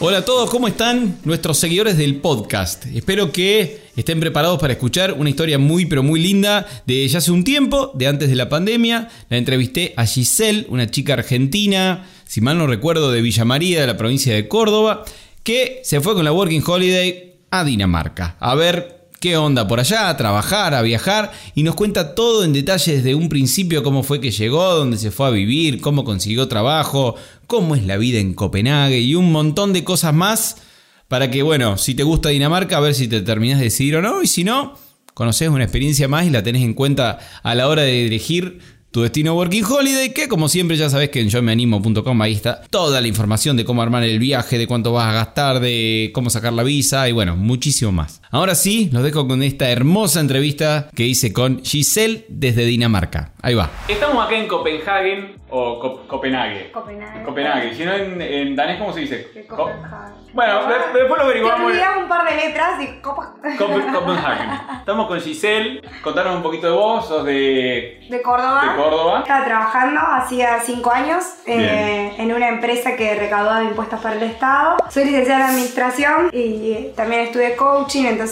Hola a todos, ¿cómo están nuestros seguidores del podcast? Espero que estén preparados para escuchar una historia muy pero muy linda de ya hace un tiempo, de antes de la pandemia. La entrevisté a Giselle, una chica argentina, si mal no recuerdo, de Villa María, de la provincia de Córdoba, que se fue con la Working Holiday a Dinamarca. A ver qué onda por allá, a trabajar, a viajar, y nos cuenta todo en detalle desde un principio cómo fue que llegó, dónde se fue a vivir, cómo consiguió trabajo, cómo es la vida en Copenhague y un montón de cosas más para que, bueno, si te gusta Dinamarca, a ver si te terminas de decidir o no, y si no, conoces una experiencia más y la tenés en cuenta a la hora de elegir tu destino Working Holiday, que como siempre ya sabes que en yomeanimo.com ahí está toda la información de cómo armar el viaje, de cuánto vas a gastar, de cómo sacar la visa y bueno, muchísimo más. Ahora sí, los dejo con esta hermosa entrevista que hice con Giselle desde Dinamarca. Ahí va. Estamos acá en Copenhague o Co Copenhague. Copenhague. Copenhague. Si no en, en danés, ¿cómo se dice? Copenhague. Bueno, Ah, de- después lo Te averiguamos. olvidás un par de letras y Copa- Copen- Copenhagen. Estamos con Giselle. Contanos un poquito de vos. Sos de, de Córdoba. de Córdoba. Estaba trabajando hacía cinco años eh, en una empresa que recaudaba impuestos para el Estado. Soy licenciada en Administración y también estudié coaching, entonces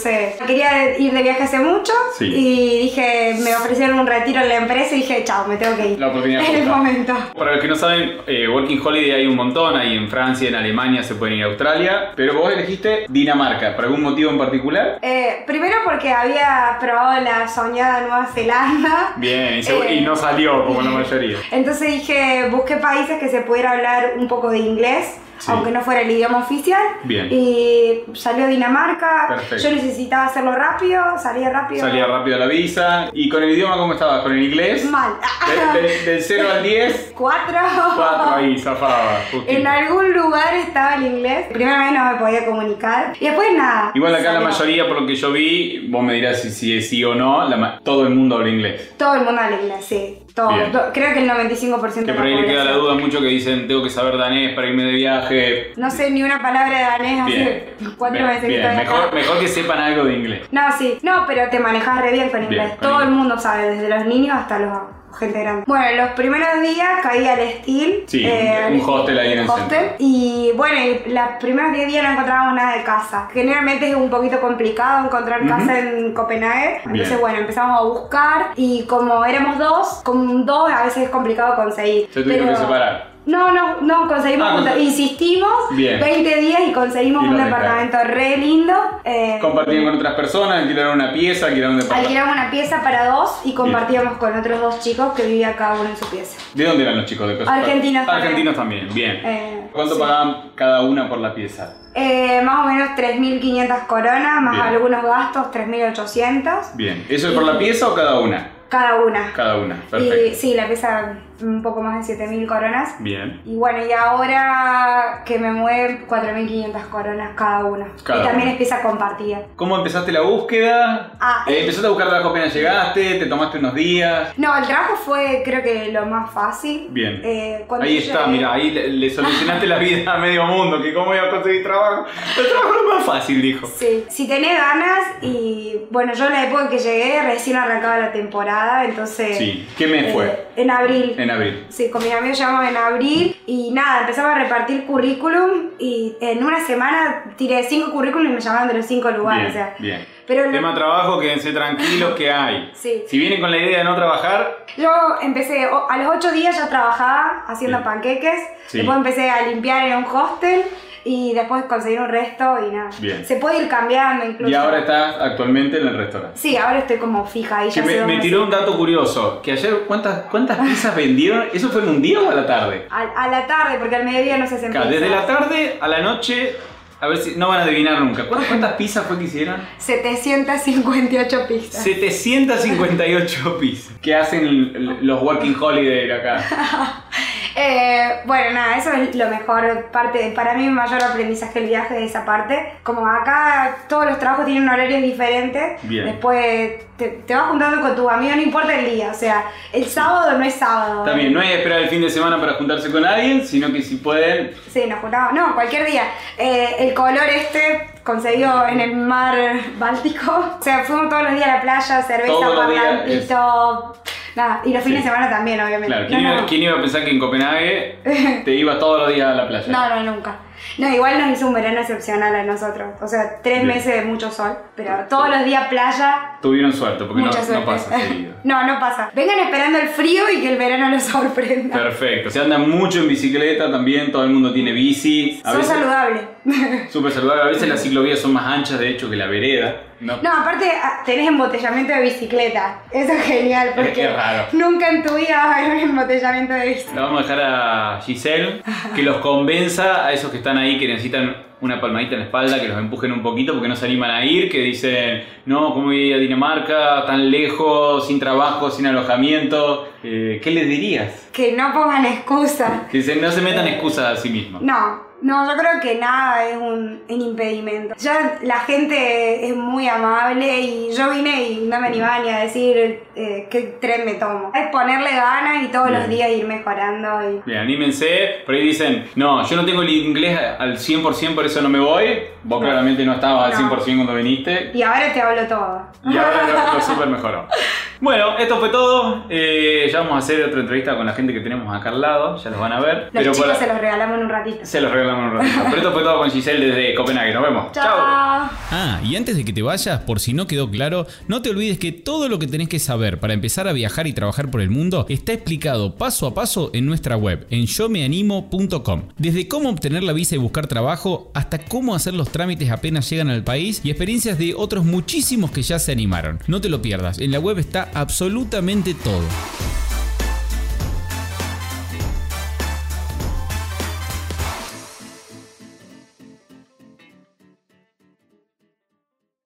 quería ir de viaje hace mucho Sí. y dije, me ofrecieron un retiro en la empresa y dije, chao, me tengo que ir. La oportunidad En el momento. Para los que no saben, eh, Working Holiday hay un montón, hay en Francia, en Alemania, se pueden ir a Australia, pero vos elegiste Dinamarca, ¿por algún motivo en particular? Eh, primero porque había probado la soñada Nueva Zelanda. Bien, y, se- y no salió como la mayoría. Entonces dije, busqué países que se pudiera hablar un poco de inglés, Sí. aunque no fuera el idioma oficial. Bien. Y salió Dinamarca. Perfecto. Yo necesitaba hacerlo rápido, salía rápido. Salía rápido la visa. ¿Y con el idioma cómo estabas? ¿Con el inglés? Mal. De- de- del 0 al 10, Cuatro. 4 ahí, zafaba. justito. En algún lugar estaba el inglés. Primera vez no me podía comunicar. Y después nada. Igual acá la salió. mayoría, por lo que yo vi, vos me dirás si, si es sí o no, la todo el mundo habla inglés. Todo el mundo habla inglés, sí. Todo. Creo que el 95% Que de por ahí le queda la duda mucho que dicen, tengo que saber danés para irme de viaje. No sé ni una palabra de danés hace Bien, cuatro bien, meses que estoy acá. Mejor, mejor que sepan algo de inglés. No, sí. No, pero te manejas re bien con Bien, inglés. con Todo inglés. el mundo sabe, desde los niños hasta los gente grande. Bueno, los primeros días caí al Steel. Sí, al un hostel ahí en el hostel. centro. Y bueno, y los primeros 10 días no encontrábamos nada de casa. Generalmente es un poquito complicado encontrar Ujú. casa en Copenhague. Bien. Entonces, bueno, empezamos a buscar. Y como éramos dos, con dos a veces es complicado conseguir. Se tuvieron Pero- que separar. No, no, no, conseguimos Ah, Insistimos Bien. 20 días y conseguimos Y un departamento re lindo. eh, Compartían con otras personas, alquilaron una pieza, alquilaron un departamento. Alquilamos una pieza para dos y compartíamos con otros dos chicos que vivían cada uno en su pieza. ¿De dónde eran los chicos de Costa Argentinos también. Argentinos también, bien. Eh, ¿Cuánto sí. pagaban cada una por la pieza? Eh, más o menos 3.500 coronas, más Bien. algunos gastos, 3.800 Bien. ¿Eso es por la pieza o cada una? cada una. Cada una, Y perfecto. sí, la pieza un poco más de 7.000 coronas. Bien. Y bueno, y ahora que me mueven 4.500 coronas cada una. Cada y también una. es pieza compartida. ¿Cómo empezaste la búsqueda? Ah, Eh, ¿Empezaste a buscar trabajo apenas llegaste? ¿Te tomaste unos días? No, el trabajo fue creo que lo más fácil. Bien. Eh, Ahí está, llegué- mira, ahí le, le solucionaste la vida a medio mundo, que cómo iba a conseguir trabajo. El trabajo es más fácil, dijo. Sí, si tenés ganas y bueno, yo en la época que llegué recién arrancaba la temporada, entonces... Sí. ¿Qué mes fue? eh, en abril. En abril. Sí, con mis amigos llegamos en abril y nada, empezamos a repartir currículum y en una semana tiré cinco currículum y me llamaban de los cinco lugares. Bien, o sea, bien. pero lo- Tema trabajo, quédense tranquilos que hay. Sí. Si vienen con la idea de no trabajar, yo empecé, a los ocho días ya trabajaba haciendo panqueques, Sí. después empecé a limpiar en un hostel y después conseguir un resto y nada. Bien. Se puede ir cambiando incluso. y ahora estás actualmente en el restaurante. Sí, ahora estoy como fija ahí. Que ya me, me tiró un dato curioso, que ayer cuántas, cuántas pizzas vendieron, ¿eso fue en un día o a la tarde? A, a la tarde, porque al mediodía no se hacen Claro, desde la tarde a la noche, a ver si no van a adivinar nunca. ¿Cuántas, pizzas fue que hicieron? 758 pizzas. 758 pizzas. ¿Qué hacen los working holiday acá? Eh, bueno, nada, eso es lo mejor parte. Para mí, mi mayor aprendizaje el viaje de esa parte. Como acá todos los trabajos tienen horarios diferentes. Bien. Después te, te vas juntando con tu amigo, no importa el día. O sea, el sábado no es sábado. Bien, no hay que esperar el fin de semana para juntarse con alguien, sino que si pueden. Sí, nos juntamos. No, cualquier día. Eh, el color este conseguido en el mar Báltico. O sea, fuimos todos los días a la playa, cerveza, parlantito. Nada, y los fines Sí. de semana también, obviamente. Claro, ¿quién, No, iba, no. quién iba a pensar que en Copenhague te ibas todos los días a la playa? No, no, nunca. No, igual nos hizo un verano excepcional a nosotros. O sea, tres Bien. meses de mucho sol, pero todos los días playa, Tuvieron suerte, porque no, mucha no suerte. pasa seguido. no, no pasa. Vengan esperando el frío y que el verano los sorprenda. Perfecto, se anda mucho en bicicleta también, todo el mundo tiene bici. A Son veces, saludables. súper saludable, a veces las ciclovías son más anchas de hecho que la vereda. No, No, aparte ah, tenés embotellamiento de bicicleta. Eso es genial porque Qué raro. nunca en tu vida vas a ver un embotellamiento de bicicleta. La vamos a dejar a Giselle que los convenza a esos que están ahí que necesitan una palmadita en la espalda, que los empujen un poquito porque no se animan a ir, que dicen, no, ¿cómo voy a Dinamarca tan lejos, sin trabajo, sin alojamiento? Eh, ¿Qué les dirías? Que no pongan excusas. Que se- no se metan excusas a sí mismos. No, no, yo creo que nada es un, un impedimento. Ya la gente es muy amable y yo vine y no me animaba ni a decir eh, qué tren me tomo. Es ponerle ganas y todos Bien. los días ir mejorando. Y... Bien, anímense. Por ahí dicen, no, yo no tengo el inglés al 100%, por eso no me voy. Vos No. claramente no estabas No. al 100% cuando viniste. y ahora te hablo todo. Y ahora lo, lo super mejoró. Bueno, esto fue todo. Eh, ya vamos a hacer otra entrevista con la gente que tenemos acá al lado. Ya los van a ver. Los chicos por- se los regalamos en un ratito. se los regalamos un ratito. Pero esto fue todo con Giselle desde Copenhague. Nos vemos. Chao. Ah, y antes de que te vayas, por si no quedó claro, no te olvides que todo lo que tenés que saber para empezar a viajar y trabajar por el mundo está explicado paso a paso en nuestra web, en yomeanimo.com. Desde cómo obtener la visa y buscar trabajo, hasta cómo hacer los trámites apenas llegan al país y experiencias de otros muchísimos que ya se animaron. No te lo pierdas, en la web está absolutamente todo.